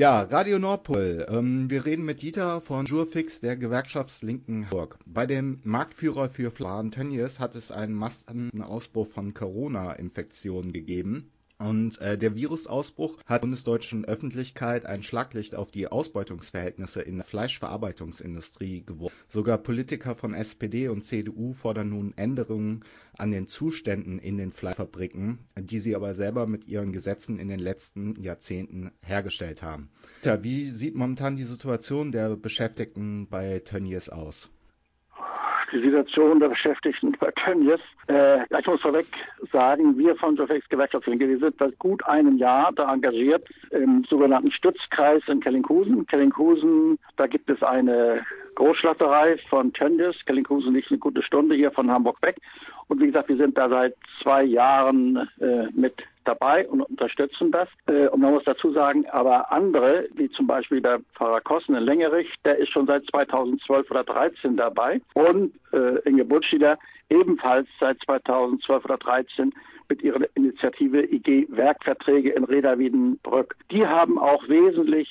Ja, Radio Nordpol. Ähm, wir reden mit Dieter von Jurfix der Gewerkschaftslinken Hamburg. Bei dem Marktführer für Flan Tönnies hat es einen massenhaften Ausbruch von Corona-Infektionen gegeben. Und äh, der Virusausbruch hat bundesdeutschen Öffentlichkeit ein Schlaglicht auf die Ausbeutungsverhältnisse in der Fleischverarbeitungsindustrie geworfen. Sogar Politiker von SPD und CDU fordern nun Änderungen an den Zuständen in den Fleischfabriken, die sie aber selber mit ihren Gesetzen in den letzten Jahrzehnten hergestellt haben. Wie sieht momentan die Situation der Beschäftigten bei Tönnies aus? Die Situation der Beschäftigten bei Tönnies. Äh, ich muss vorweg sagen, wir von Jofex Gewerkschaftslinke, wir sind seit gut einem Jahr da engagiert im sogenannten Stützkreis in Kellinghusen. Kellinghusen, da gibt es eine Großschlachterei von Tönnies. Kellinghusen liegt eine gute Stunde hier von Hamburg weg. Und wie gesagt, wir sind da seit zwei Jahren äh, mit dabei und unterstützen das. Äh, und man muss dazu sagen, aber andere, wie zum Beispiel der Pfarrer Kossen in Längerich, der ist schon seit 2012 oder 13 dabei. Und äh, Inge Butschieder ebenfalls seit 2012 oder 13 mit ihrer Initiative IG Werkverträge in Reda Wiedenbrück. Die haben auch wesentlich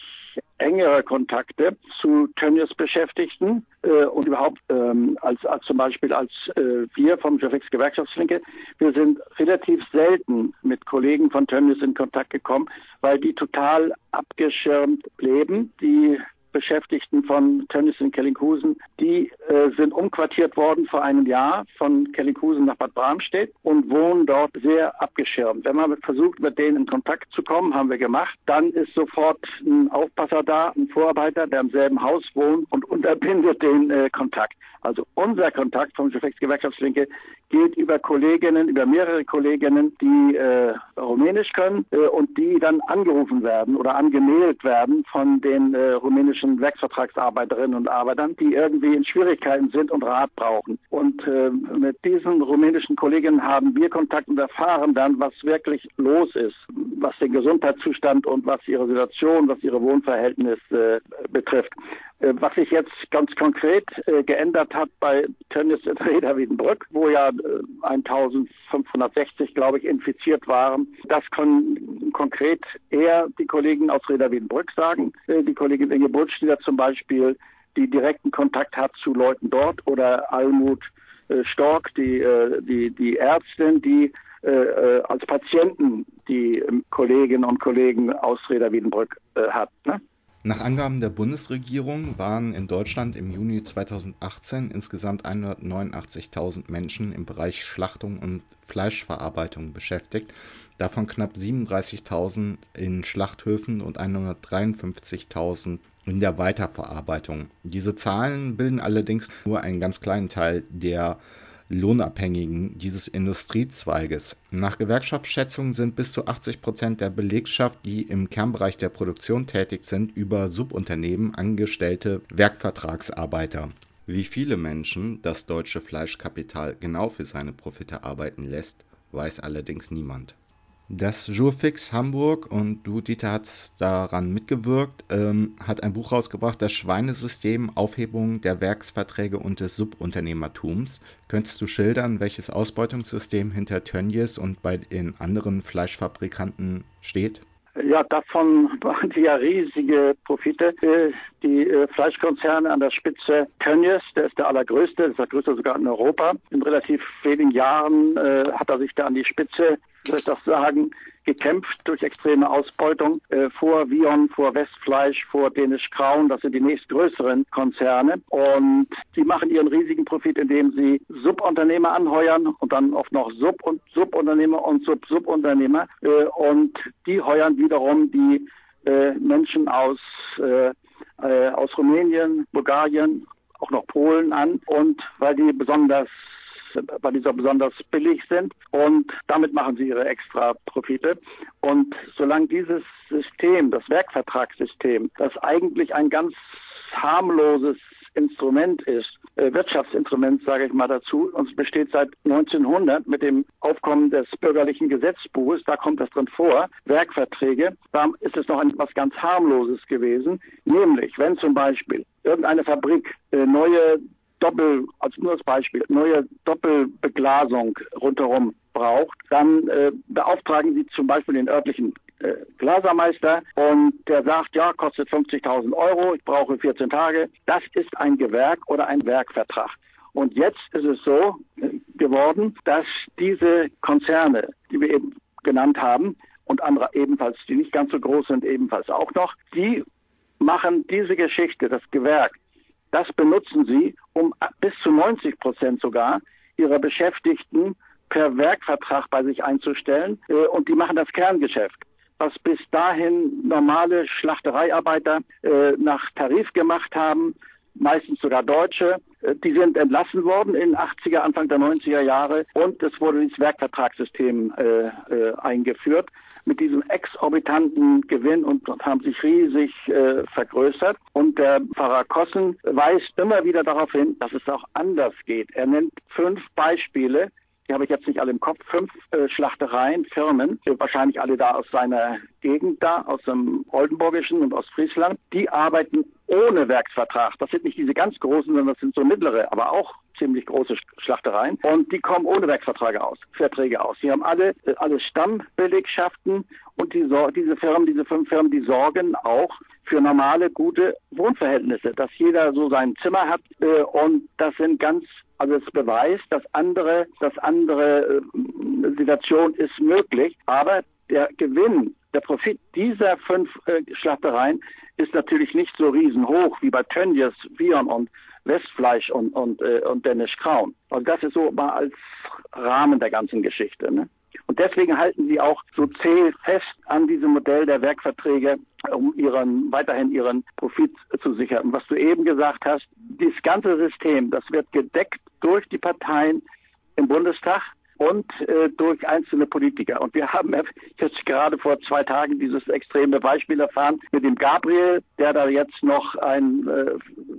engere Kontakte zu Tönnies Beschäftigten äh, und überhaupt ähm, als, als zum Beispiel als äh, wir vom Jeffex Gewerkschaftslinke, wir sind relativ selten mit Kollegen von Tönnies in Kontakt gekommen, weil die total abgeschirmt leben. Die Beschäftigten von Tönnies in Kellinghusen, die äh, sind umquartiert worden vor einem Jahr von Kellinghusen nach Bad Bramstedt und wohnen dort sehr abgeschirmt. Wenn man versucht, mit denen in Kontakt zu kommen, haben wir gemacht, dann ist sofort ein Aufpasser da, ein Vorarbeiter, der im selben Haus wohnt und unterbindet den äh, Kontakt. Also unser Kontakt vom Gefechts Gewerkschaftslinke geht über Kolleginnen, über mehrere Kolleginnen, die äh, Rumänisch können äh, und die dann angerufen werden oder angemeldet werden von den äh, rumänischen Werksvertragsarbeiterinnen und Arbeitern, die irgendwie in Schwierigkeiten sind und Rat brauchen. Und äh, mit diesen rumänischen Kolleginnen haben wir Kontakt und erfahren dann, was wirklich los ist, was den Gesundheitszustand und was ihre Situation, was ihre Wohnverhältnisse äh, betrifft. Äh, was sich jetzt ganz konkret äh, geändert hat bei Tönnies in Reda Wiedenbrück, wo ja 1560, äh, glaube ich, infiziert waren. Das können konkret eher die Kollegen aus Reda Wiedenbrück sagen. Die Kollegin Inge Burtschnieder zum Beispiel, die direkten Kontakt hat zu Leuten dort oder Almut Stork, die, die, die Ärztin, die als Patienten die ähm, Kolleginnen und Kollegen aus Reda Wiedenbrück hat. Ne? Nach Angaben der Bundesregierung waren in Deutschland im Juni 2018 insgesamt 189.000 Menschen im Bereich Schlachtung und Fleischverarbeitung beschäftigt, davon knapp 37.000 in Schlachthöfen und 153.000 in der Weiterverarbeitung. Diese Zahlen bilden allerdings nur einen ganz kleinen Teil der Lohnabhängigen dieses Industriezweiges. Nach Gewerkschaftsschätzungen sind bis zu 80 Prozent der Belegschaft, die im Kernbereich der Produktion tätig sind, über Subunternehmen angestellte Werkvertragsarbeiter. Wie viele Menschen das deutsche Fleischkapital genau für seine Profite arbeiten lässt, weiß allerdings niemand. Das Jurfix Hamburg und du, Dieter, hast daran mitgewirkt, ähm, hat ein Buch rausgebracht, das Schweinesystem, Aufhebung der Werksverträge und des Subunternehmertums. Könntest du schildern, welches Ausbeutungssystem hinter Tönnies und bei den anderen Fleischfabrikanten steht? Ja, davon waren die ja riesige Profite. Äh, die äh, Fleischkonzerne an der Spitze Tönnies, der ist der allergrößte, das ist der größte sogar in Europa. In relativ wenigen Jahren äh, hat er sich da an die Spitze soll ich das sagen, gekämpft durch extreme Ausbeutung äh, vor Vion, vor Westfleisch, vor Dänisch Kraun. Das sind die nächstgrößeren Konzerne. Und sie machen ihren riesigen Profit, indem sie Subunternehmer anheuern und dann oft noch Sub- und Subunternehmer und Sub-Subunternehmer. Äh, und die heuern wiederum die äh, Menschen aus, äh, äh, aus Rumänien, Bulgarien, auch noch Polen an. Und weil die besonders weil die so besonders billig sind und damit machen sie ihre extra Profite. Und solange dieses System, das Werkvertragssystem, das eigentlich ein ganz harmloses Instrument ist, äh, Wirtschaftsinstrument, sage ich mal dazu. Und es besteht seit 1900 mit dem Aufkommen des bürgerlichen Gesetzbuches, da kommt das drin vor, Werkverträge. Da ist es noch etwas ganz harmloses gewesen, nämlich wenn zum Beispiel irgendeine Fabrik äh, neue Doppel, als nur als Beispiel, neue Doppelbeglasung rundherum braucht, dann äh, beauftragen Sie zum Beispiel den örtlichen äh, Glasermeister und der sagt, ja, kostet 50.000 Euro, ich brauche 14 Tage. Das ist ein Gewerk oder ein Werkvertrag. Und jetzt ist es so äh, geworden, dass diese Konzerne, die wir eben genannt haben, und andere ebenfalls, die nicht ganz so groß sind, ebenfalls auch noch, die machen diese Geschichte, das Gewerk, das benutzen sie, um bis zu 90 Prozent sogar ihrer Beschäftigten per Werkvertrag bei sich einzustellen. Äh, und die machen das Kerngeschäft was bis dahin normale Schlachtereiarbeiter äh, nach Tarif gemacht haben, meistens sogar Deutsche. Die sind entlassen worden in 80er, Anfang der 90er Jahre und es wurde dieses Werkvertragssystem äh, äh, eingeführt mit diesem exorbitanten Gewinn und haben sich riesig äh, vergrößert. Und der Pfarrer Kossen weist immer wieder darauf hin, dass es auch anders geht. Er nennt fünf Beispiele, die habe ich jetzt nicht alle im Kopf, fünf äh, Schlachtereien, Firmen, wahrscheinlich alle da aus seiner Gegend da, aus dem Oldenburgischen und Ostfriesland, die arbeiten ohne Werksvertrag. Das sind nicht diese ganz großen, sondern das sind so mittlere, aber auch ziemlich große Schlachtereien. Und die kommen ohne Werksverträge aus, Verträge aus. Die haben alle, äh, alle Stammbelegschaften und die, diese Firmen, diese fünf Firmen, die sorgen auch für normale, gute Wohnverhältnisse, dass jeder so sein Zimmer hat. Äh, und das sind ganz also es beweist, dass andere, dass andere äh, Situation ist möglich, aber der Gewinn, der Profit dieser fünf äh, Schlachtereien ist natürlich nicht so riesenhoch wie bei Tönnies, Vion und Westfleisch und, und, äh, und Dennis Kraun. Also das ist so mal als Rahmen der ganzen Geschichte. Ne? Und deswegen halten sie auch so zäh fest an diesem Modell der Werkverträge, um ihren, weiterhin ihren Profit zu sichern. Und was du eben gesagt hast, dieses ganze System, das wird gedeckt durch die Parteien im Bundestag und äh, durch einzelne Politiker. Und wir haben jetzt gerade vor zwei Tagen dieses extreme Beispiel erfahren mit dem Gabriel, der da jetzt noch einen äh,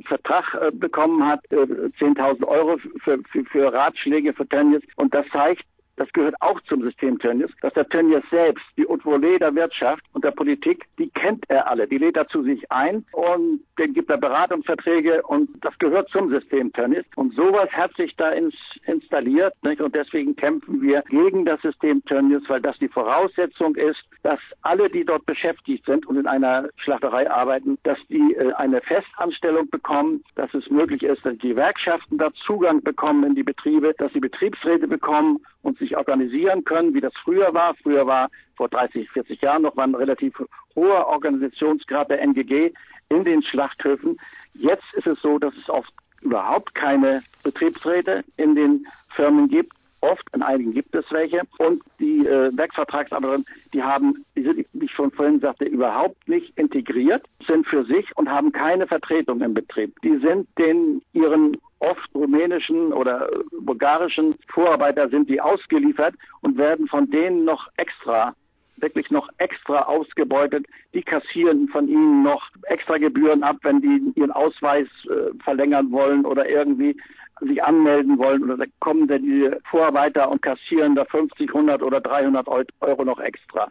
Vertrag äh, bekommen hat, äh, 10.000 Euro für, für, für Ratschläge für Tennis. Und das zeigt, das gehört auch zum System Tönnies, dass der Tönnies selbst, die Haute Volée der Wirtschaft und der Politik, die kennt er alle, die lädt er zu sich ein und den gibt er Beratungsverträge und das gehört zum System Tönnies. Und sowas hat sich da ins, installiert nicht? und deswegen kämpfen wir gegen das System Tönnies, weil das die Voraussetzung ist, dass alle, die dort beschäftigt sind und in einer Schlachterei arbeiten, dass die äh, eine Festanstellung bekommen, dass es möglich ist, dass die Gewerkschaften da Zugang bekommen in die Betriebe, dass die Betriebsräte bekommen und sich organisieren können, wie das früher war. Früher war vor 30, 40 Jahren noch ein relativ hoher Organisationsgrad der NGG in den Schlachthöfen. Jetzt ist es so, dass es oft überhaupt keine Betriebsräte in den Firmen gibt. Oft, in einigen gibt es welche. Und die äh, Werksvertragsarbeiterinnen, die haben, die sind, wie ich schon vorhin sagte, überhaupt nicht integriert, sind für sich und haben keine Vertretung im Betrieb. Die sind den ihren oft rumänischen oder bulgarischen Vorarbeiter sind die ausgeliefert und werden von denen noch extra wirklich noch extra ausgebeutet. Die kassieren von ihnen noch extra Gebühren ab, wenn die ihren Ausweis äh, verlängern wollen oder irgendwie sich anmelden wollen. Oder da kommen dann die Vorarbeiter und kassieren da 50, 100 oder 300 Euro noch extra.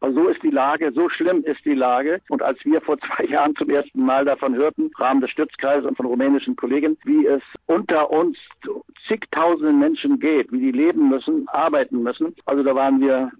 Also so ist die Lage, so schlimm ist die Lage. Und als wir vor zwei Jahren zum ersten Mal davon hörten, im Rahmen des Stützkreises und von rumänischen Kollegen, wie es unter uns zigtausenden Menschen geht, wie die leben müssen, arbeiten müssen, also da waren wir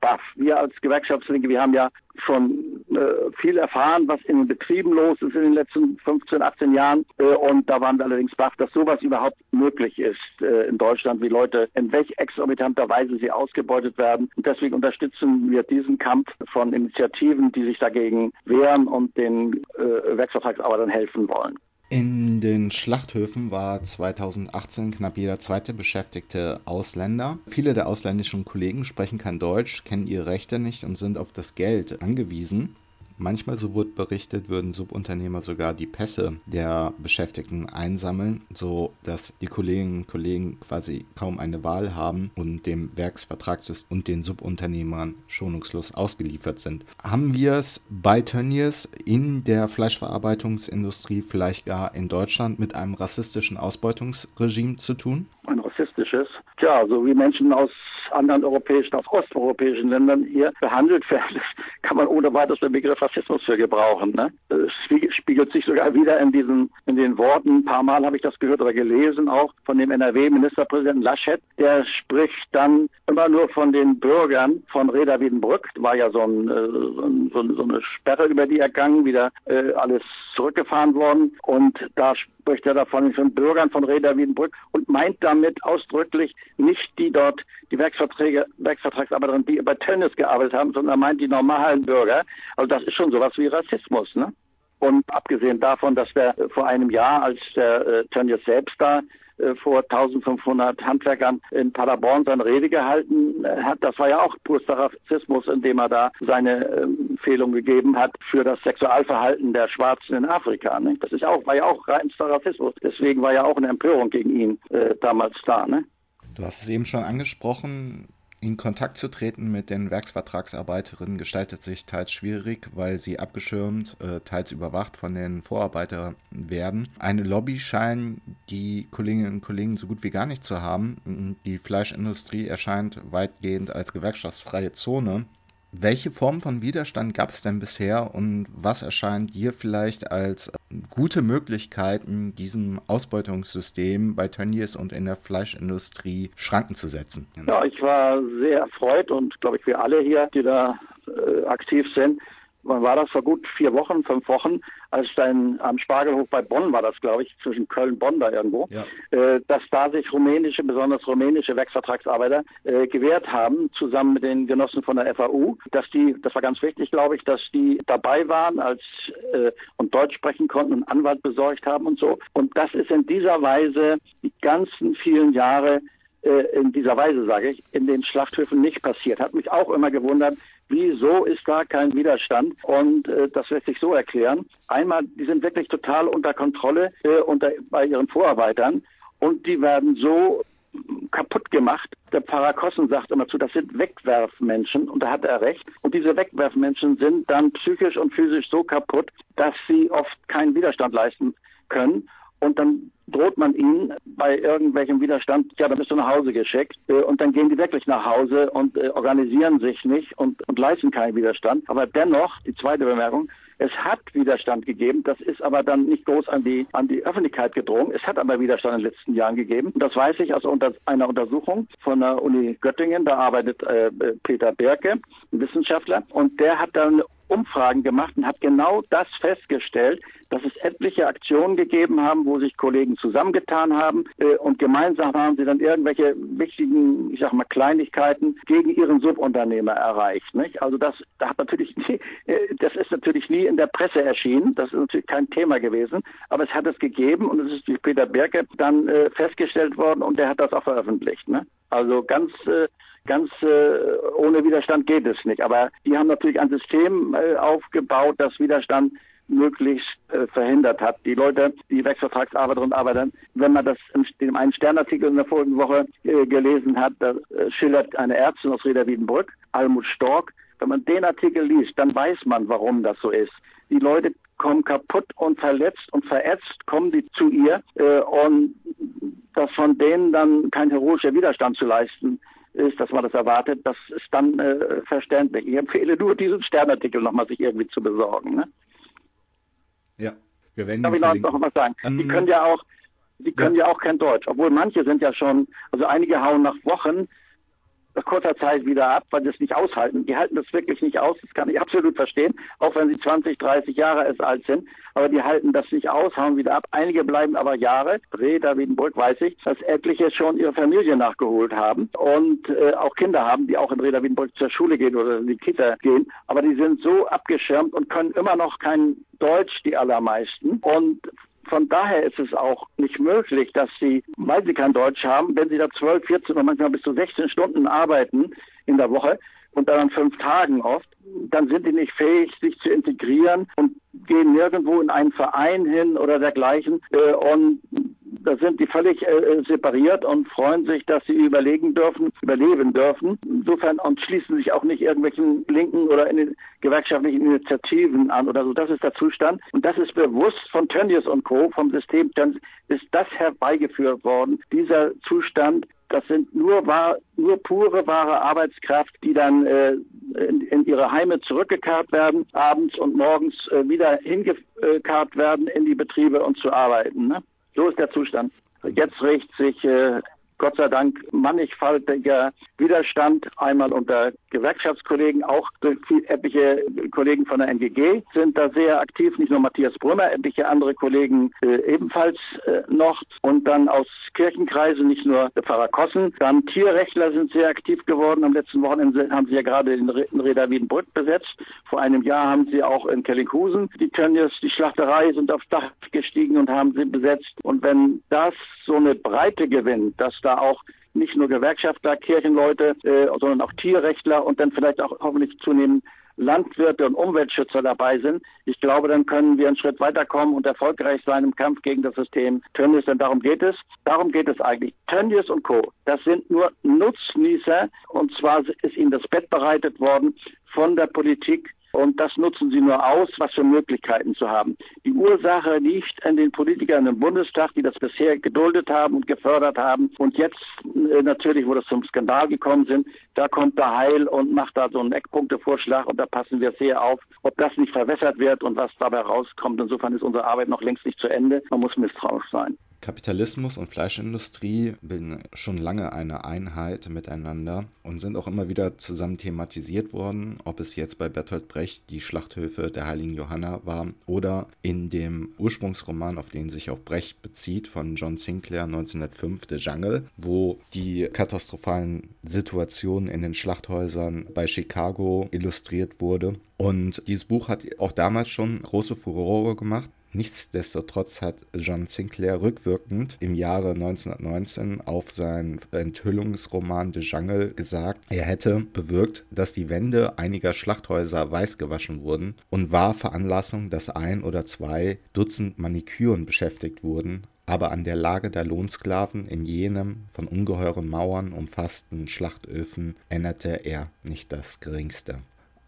baff. Wir als Gewerkschaftslinke, wir haben ja schon äh, viel erfahren, was in den Betrieben los ist in den letzten 15, 18 Jahren. Äh, und da waren wir allerdings baff, dass sowas überhaupt möglich ist äh, in Deutschland, wie Leute in welch exorbitanter Weise sie ausgebeutet werden. Und deswegen unterstützen wir diesen Kampf von Initiativen, die sich dagegen wehren und den äh, Werksvertragsarbeitern helfen wollen. In den Schlachthöfen war 2018 knapp jeder zweite Beschäftigte Ausländer. Viele der ausländischen Kollegen sprechen kein Deutsch, kennen ihre Rechte nicht und sind auf das Geld angewiesen. Manchmal, so wird berichtet, würden Subunternehmer sogar die Pässe der Beschäftigten einsammeln, so dass die Kolleginnen und Kollegen quasi kaum eine Wahl haben und dem Werksvertragssystem und den Subunternehmern schonungslos ausgeliefert sind. Haben wir es bei Tönnies in der Fleischverarbeitungsindustrie vielleicht gar in Deutschland mit einem rassistischen Ausbeutungsregime zu tun? Ein rassistisches? Tja, so wie Menschen aus anderen europäischen, aus osteuropäischen Ländern hier behandelt werden, kann man ohne weiteres den Begriff Rassismus für gebrauchen. Ne? Es spiegelt sich sogar wieder in diesen, in den Worten. Ein paar Mal habe ich das gehört oder gelesen, auch von dem NRW-Ministerpräsidenten Laschet. Der spricht dann immer nur von den Bürgern von Reda Wiedenbrück. War ja so, ein, äh, so, so eine Sperre über die ergangen, wieder äh, alles zurückgefahren worden. Und da spricht er davon von Bürgern von Reda Wiedenbrück und meint damit ausdrücklich nicht die dort, die Werksverträge, Werksvertragsarbeiterinnen, die über Tennis gearbeitet haben, sondern er meint die normalen Bürger. Also das ist schon sowas wie Rassismus, ne? Und abgesehen davon, dass der vor einem Jahr, als der äh, Tönnies selbst da äh, vor 1500 Handwerkern in Paderborn seine Rede gehalten hat. Das war ja auch purster Rassismus, indem er da seine Empfehlung gegeben hat für das Sexualverhalten der Schwarzen in Afrika. Ne? Das ist auch, war ja auch reinster Rassismus. Deswegen war ja auch eine Empörung gegen ihn äh, damals da. Ne? Du hast es eben schon angesprochen. In Kontakt zu treten mit den Werksvertragsarbeiterinnen gestaltet sich teils schwierig, weil sie abgeschirmt, äh, teils überwacht von den Vorarbeitern werden. Eine Lobby scheinen die Kolleginnen und Kollegen so gut wie gar nicht zu haben. Die Fleischindustrie erscheint weitgehend als gewerkschaftsfreie Zone. Welche Form von Widerstand gab es denn bisher und was erscheint dir vielleicht als gute Möglichkeiten, diesem Ausbeutungssystem bei Tönnies und in der Fleischindustrie Schranken zu setzen? Ja, ich war sehr erfreut und glaube ich wir alle hier, die da äh, aktiv sind, wann war das, vor gut vier Wochen, fünf Wochen, als dann am Spargelhof bei Bonn war das, glaube ich, zwischen Köln und Bonn da irgendwo, ja. äh, dass da sich rumänische, besonders rumänische Werksvertragsarbeiter äh, gewehrt haben, zusammen mit den Genossen von der FAU, dass die, das war ganz wichtig, glaube ich, dass die dabei waren als äh, und Deutsch sprechen konnten und Anwalt besorgt haben und so. Und das ist in dieser Weise die ganzen vielen Jahre äh, in dieser Weise, sage ich, in den Schlachthöfen nicht passiert. Hat mich auch immer gewundert, wieso ist da kein Widerstand? Und äh, das lässt sich so erklären. Einmal, die sind wirklich total unter Kontrolle äh, unter, bei ihren Vorarbeitern und die werden so kaputt gemacht. Der Parakossen sagt immer zu, das sind Wegwerfmenschen und da hat er recht. Und diese Wegwerfmenschen sind dann psychisch und physisch so kaputt, dass sie oft keinen Widerstand leisten können und dann droht man ihnen bei irgendwelchem Widerstand, ja, dann bist du nach Hause geschickt äh, und dann gehen die wirklich nach Hause und äh, organisieren sich nicht und, und leisten keinen Widerstand. Aber dennoch, die zweite Bemerkung, es hat Widerstand gegeben, das ist aber dann nicht groß an die, an die Öffentlichkeit gedrungen. Es hat aber Widerstand in den letzten Jahren gegeben. Das weiß ich aus unter, einer Untersuchung von der Uni Göttingen. Da arbeitet äh, Peter Berke, ein Wissenschaftler, und der hat dann Umfragen gemacht und hat genau das festgestellt, dass es etliche Aktionen gegeben haben, wo sich Kollegen zusammengetan haben äh, und gemeinsam haben sie dann irgendwelche wichtigen, ich sag mal, Kleinigkeiten gegen ihren Subunternehmer erreicht. Nicht? Also das, da hat natürlich nie, äh, das ist natürlich nie in der Presse erschienen, das ist natürlich kein Thema gewesen, aber es hat es gegeben und es ist durch Peter Berke dann äh, festgestellt worden und der hat das auch veröffentlicht. Ne? Also ganz äh, ganz äh, ohne Widerstand geht es nicht. Aber die haben natürlich ein System äh, aufgebaut, das Widerstand möglichst äh, verhindert hat. Die Leute, die Werksvertragsarbeiterinnen und Arbeiter, wenn man das in, in einem Sternartikel in der vorigen Woche äh, gelesen hat, da äh, schildert eine Ärztin aus Reda Wiedenbrück, Almut Stork, wenn man den Artikel liest, dann weiß man, warum das so ist. Die Leute kommen kaputt und verletzt und verätzt, kommen die zu ihr äh, und dass von denen dann kein heroischer Widerstand zu leisten ist, dass man das erwartet, das ist dann äh, verständlich. Ich empfehle nur, diesen Sternartikel nochmal sich irgendwie zu besorgen. Ne? Ja, wir werden Darf ich noch was sagen? Um, die können ja auch, die können ja. ja auch kein Deutsch, obwohl manche sind ja schon, also einige hauen nach Wochen nach kurzer Zeit wieder ab, weil sie es nicht aushalten. Die halten das wirklich nicht aus, das kann ich absolut verstehen, auch wenn sie 20, 30 Jahre alt sind, aber die halten das nicht aus, hauen wieder ab. Einige bleiben aber Jahre. Reda Wiedenbrück weiß ich, dass etliche schon ihre Familie nachgeholt haben und äh, auch Kinder haben, die auch in Reda Wiedenbrück zur Schule gehen oder in die Kita gehen, aber die sind so abgeschirmt und können immer noch kein Deutsch, die allermeisten. Und von daher ist es auch nicht möglich, dass sie, weil sie kein Deutsch haben, wenn sie da 12, 14 oder manchmal bis zu 16 Stunden arbeiten in der Woche und dann an fünf Tagen oft, dann sind die nicht fähig, sich zu integrieren und gehen nirgendwo in einen Verein hin oder dergleichen. Äh, und da sind die völlig äh, separiert und freuen sich, dass sie überlegen dürfen, überleben dürfen. Insofern und schließen sich auch nicht irgendwelchen linken oder in den gewerkschaftlichen Initiativen an oder so. Das ist der Zustand. Und das ist bewusst von Tönnies und Co., vom System Tönnies, ist das herbeigeführt worden. Dieser Zustand, Das sind nur, war, nur pure, wahre Arbeitskraft, die dann äh, in, in, ihre Heime zurückgekarrt werden, abends und morgens äh, wieder hingekarrt werden in die Betriebe und zu arbeiten. Ne? So ist der Zustand. Jetzt regt sich äh, Gott sei Dank mannigfaltiger Widerstand, einmal unter Gewerkschaftskollegen, auch durch etliche Kollegen von der NGG sind da sehr aktiv, nicht nur Matthias Brunner, etliche andere Kollegen äh, ebenfalls äh, noch und dann aus Kirchenkreisen, nicht nur der Pfarrer Kossen, dann Tierrechtler sind sehr aktiv geworden. Am letzten Wochenende haben sie ja gerade den Reda Wiedenbrück besetzt. Vor einem Jahr haben sie auch in Kellinghusen die Tönnies, die Schlachterei sind aufs Dach gestiegen und haben sie besetzt. Und wenn das so eine Breite gewinnt, dass da auch nicht nur Gewerkschaftler, Kirchenleute, äh, sondern auch Tierrechtler und dann vielleicht auch hoffentlich zunehmend Landwirte und Umweltschützer dabei sind. Ich glaube, dann können wir einen Schritt weiterkommen und erfolgreich sein im Kampf gegen das System Tönnies, denn darum geht es. Darum geht es eigentlich. Tönnies und Co., das sind nur Nutznießer und zwar ist ihnen das Bett bereitet worden von der Politik und das nutzen sie nur aus, was für Möglichkeiten zu haben. Die Ursache liegt an den Politikern im Bundestag, die das bisher geduldet haben und gefördert haben. Und jetzt äh, natürlich, wo das zum Skandal gekommen sind, da kommt der Heil und macht da so einen Eckpunktevorschlag und da passen wir sehr auf, ob das nicht verwässert wird und was dabei rauskommt. Insofern ist unsere Arbeit noch längst nicht zu Ende. Man muss misstrauisch sein. Kapitalismus und Fleischindustrie bilden schon lange eine Einheit miteinander und sind auch immer wieder zusammen thematisiert worden, ob es jetzt bei Bertolt Brecht die Schlachthöfe der heiligen Johanna war oder in dem Ursprungsroman, auf den sich auch Brecht bezieht, von John Sinclair 1905, The Jungle, wo die katastrophalen Situationen in den Schlachthäusern bei Chicago illustriert wurde. Und dieses Buch hat auch damals schon große Furore gemacht. Nichtsdestotrotz hat John Sinclair rückwirkend im Jahre 1919 auf seinen Enthüllungsroman The Jungle gesagt, er hätte bewirkt, dass die Wände einiger Schlachthäuser weiß gewaschen wurden und war Veranlassung, dass ein oder zwei Dutzend Maniküren beschäftigt wurden, aber an der Lage der Lohnsklaven in jenem von ungeheuren Mauern umfassten Schlachtöfen änderte er nicht das geringste.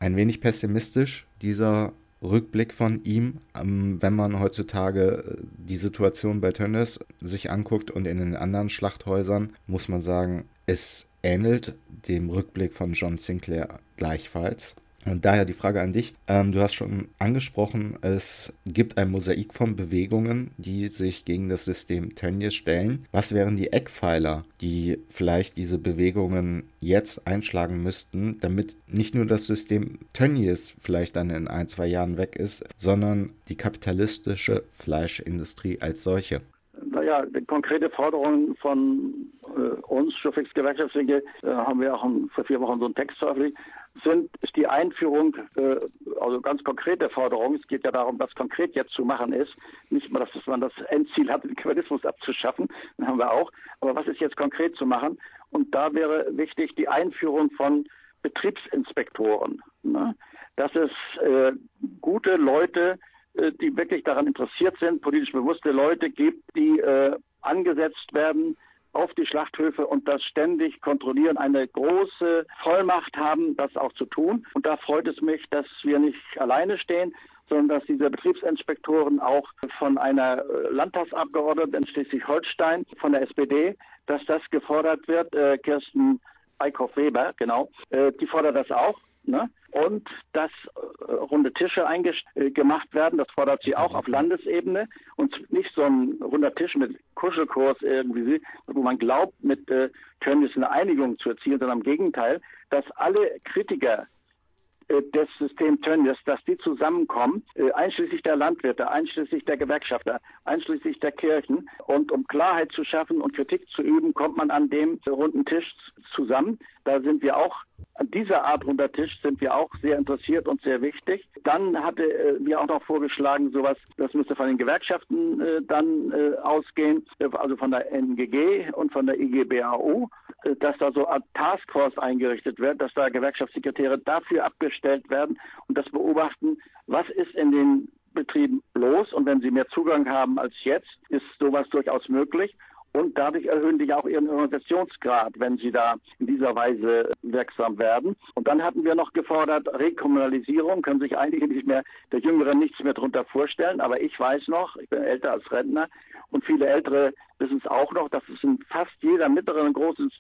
Ein wenig pessimistisch dieser Rückblick von ihm, ähm, wenn man heutzutage äh, die Situation bei Tönnies sich anguckt und in den anderen Schlachthäusern, muss man sagen, es ähnelt dem Rückblick von John Sinclair gleichfalls. Und daher die Frage an dich. Ähm, du hast schon angesprochen, es gibt ein Mosaik von Bewegungen, die sich gegen das System Tönnies stellen. Was wären die Eckpfeiler, die vielleicht diese Bewegungen jetzt einschlagen müssten, damit nicht nur das System Tönnies vielleicht dann in ein, zwei Jahren weg ist, sondern die kapitalistische Fleischindustrie als solche? Naja, konkrete Forderungen von äh, uns, Schufix Gewerkschaftslinke, äh, haben wir auch vor vier Wochen so einen Text veröffentlicht, sind, ist die Einführung, äh, also ganz konkrete Forderung. Es geht ja darum, was konkret jetzt zu machen ist. Nicht mal, dass man das Endziel hat, den Qualismus abzuschaffen, den haben wir auch. Aber was ist jetzt konkret zu machen? Und da wäre wichtig die Einführung von Betriebsinspektoren. Ne? Dass es äh, gute Leute, äh, die wirklich daran interessiert sind, politisch bewusste Leute gibt, die äh, angesetzt werden, auf die Schlachthöfe und das ständig kontrollieren, eine große Vollmacht haben, das auch zu tun. Und da freut es mich, dass wir nicht alleine stehen, sondern dass diese Betriebsinspektoren auch von einer äh, Landtagsabgeordneten in Schleswig-Holstein, von der SPD, dass das gefordert wird. Äh, Kirsten Eickhoff-Weber, genau, äh, die fordert das auch. Ne? Und dass äh, runde Tische äh, gemacht werden, das fordert sie auch auf Landesebene. Und nicht so ein runder Tisch mit Kuschelkurs irgendwie, wo man glaubt, mit äh, Tönnies eine Einigung zu erzielen, sondern im Gegenteil, dass alle Kritiker des Systems Tönnies, dass die zusammenkommen, äh, einschließlich der Landwirte, einschließlich der Gewerkschafter, einschließlich der Kirchen. Und um Klarheit zu schaffen und Kritik zu üben, kommt man an dem runden Tisch zusammen. Da sind wir auch an dieser Art runder Tisch sind wir auch sehr interessiert und sehr wichtig. Dann hatte äh, wir auch noch vorgeschlagen, sowas, das müsste von den Gewerkschaften äh, dann äh, ausgehen, also von der NGG und von der IGBAU, äh, dass da so eine Taskforce eingerichtet wird, dass da Gewerkschaftssekretäre dafür abgestellt werden und das beobachten, was ist in den Betrieben los. Und wenn sie mehr Zugang haben als jetzt, ist sowas durchaus möglich und dadurch erhöhen die auch ihren Organisationsgrad, wenn sie da in dieser Weise wirksam werden. Und dann hatten wir noch gefordert Rekommunalisierung, können sich einige nicht mehr, der Jüngeren nichts mehr darunter vorstellen, aber ich weiß noch, ich bin älter als Rentner und viele Ältere wissen es auch noch, dass es in fast jeder mittleren großen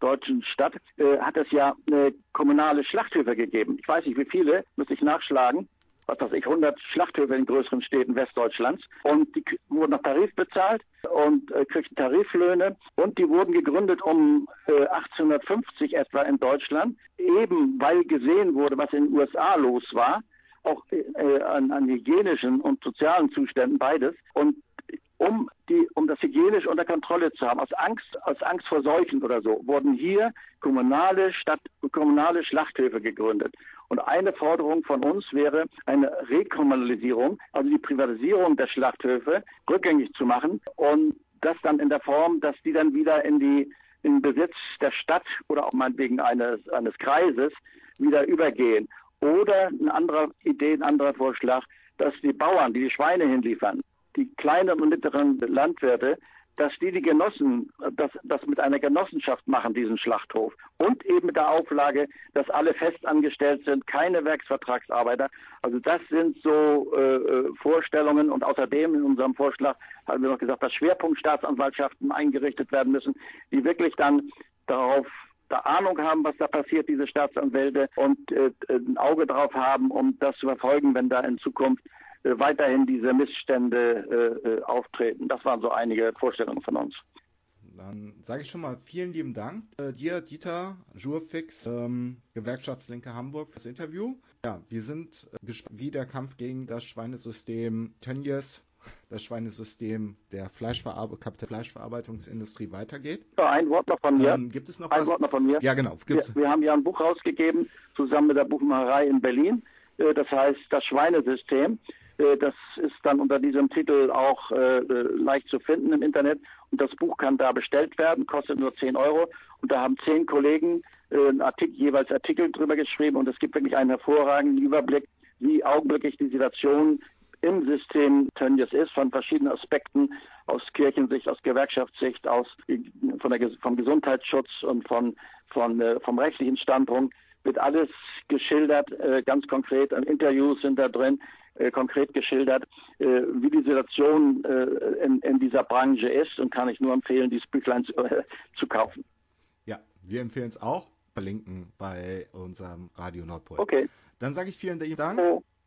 deutschen Stadt äh, hat es ja eine kommunale Schlachthöfe gegeben. Ich weiß nicht, wie viele, müsste ich nachschlagen was weiß ich, 100 Schlachthöfe in größeren Städten Westdeutschlands. Und die wurden nach Tarif bezahlt und äh, kriegten Tariflöhne. Und die wurden gegründet um äh, 1850 etwa in Deutschland, eben weil gesehen wurde, was in den USA los war, auch äh, an, an hygienischen und sozialen Zuständen beides. Und um die, um das hygienisch unter Kontrolle zu haben, aus Angst, aus Angst vor Seuchen oder so, wurden hier kommunale Stadt, kommunale Schlachthöfe gegründet. Und eine Forderung von uns wäre eine Rekommunalisierung, also die Privatisierung der Schlachthöfe rückgängig zu machen und das dann in der Form, dass die dann wieder in die in Besitz der Stadt oder auch meinetwegen eines, eines Kreises wieder übergehen. Oder eine andere Idee, ein anderer Vorschlag, dass die Bauern, die die Schweine hinliefern, die kleinen und mittleren Landwirte, dass die die Genossen, das, das mit einer Genossenschaft machen, diesen Schlachthof. Und eben mit der Auflage, dass alle festangestellt sind, keine Werksvertragsarbeiter. Also das sind so äh, äh Vorstellungen. Und außerdem in unserem Vorschlag haben wir noch gesagt, dass Schwerpunktstaatsanwaltschaften eingerichtet werden müssen, die wirklich dann darauf da Ahnung haben, was da passiert, diese Staatsanwälte, und äh, ein Auge drauf haben, um das zu verfolgen, wenn da in Zukunft weiterhin diese Missstände äh, äh, auftreten. Das waren so einige Vorstellungen von uns. Dann sage ich schon mal vielen lieben Dank äh, dir, Dieter Jurfix, ähm, Gewerkschaftslinke Hamburg, fürs Interview. Ja, wir sind äh, gespannt, wie der Kampf gegen das Schweinesystem Tönnies, das Schweinesystem der Fleischverarbe Fleischverarbeitungsindustrie weitergeht. Ja, ein Wort noch von mir. Ähm, gibt es noch ein was? Wort noch von mir. Ja, genau. Gibt's. Wir, wir haben ja ein Buch rausgegeben, zusammen mit der Buchmacherei in Berlin. Äh, das heißt, das Schweinesystem. Äh, das ist dann unter diesem Titel auch äh, äh, leicht zu finden im Internet. Und das Buch kann da bestellt werden, kostet nur 10 Euro. Und da haben zehn Kollegen Artikel, jeweils Artikel drüber geschrieben. Und es gibt wirklich einen hervorragenden Überblick, wie augenblicklich die Situation im System Tönnies ist, von verschiedenen Aspekten, aus Kirchensicht, aus Gewerkschaftssicht, aus, von der, vom Gesundheitsschutz und von, von, vom rechtlichen Standpunkt wird alles geschildert, ganz konkret. Interviews sind da drin, äh, konkret geschildert, äh, wie die Situation äh, in, in, dieser Branche ist und kann ich nur empfehlen, dieses Büchlein zu, äh, zu kaufen. Ja, wir empfehlen es auch. Verlinken bei unserem Radio Nordpol. Okay. Dann sage ich vielen Dank. Oh.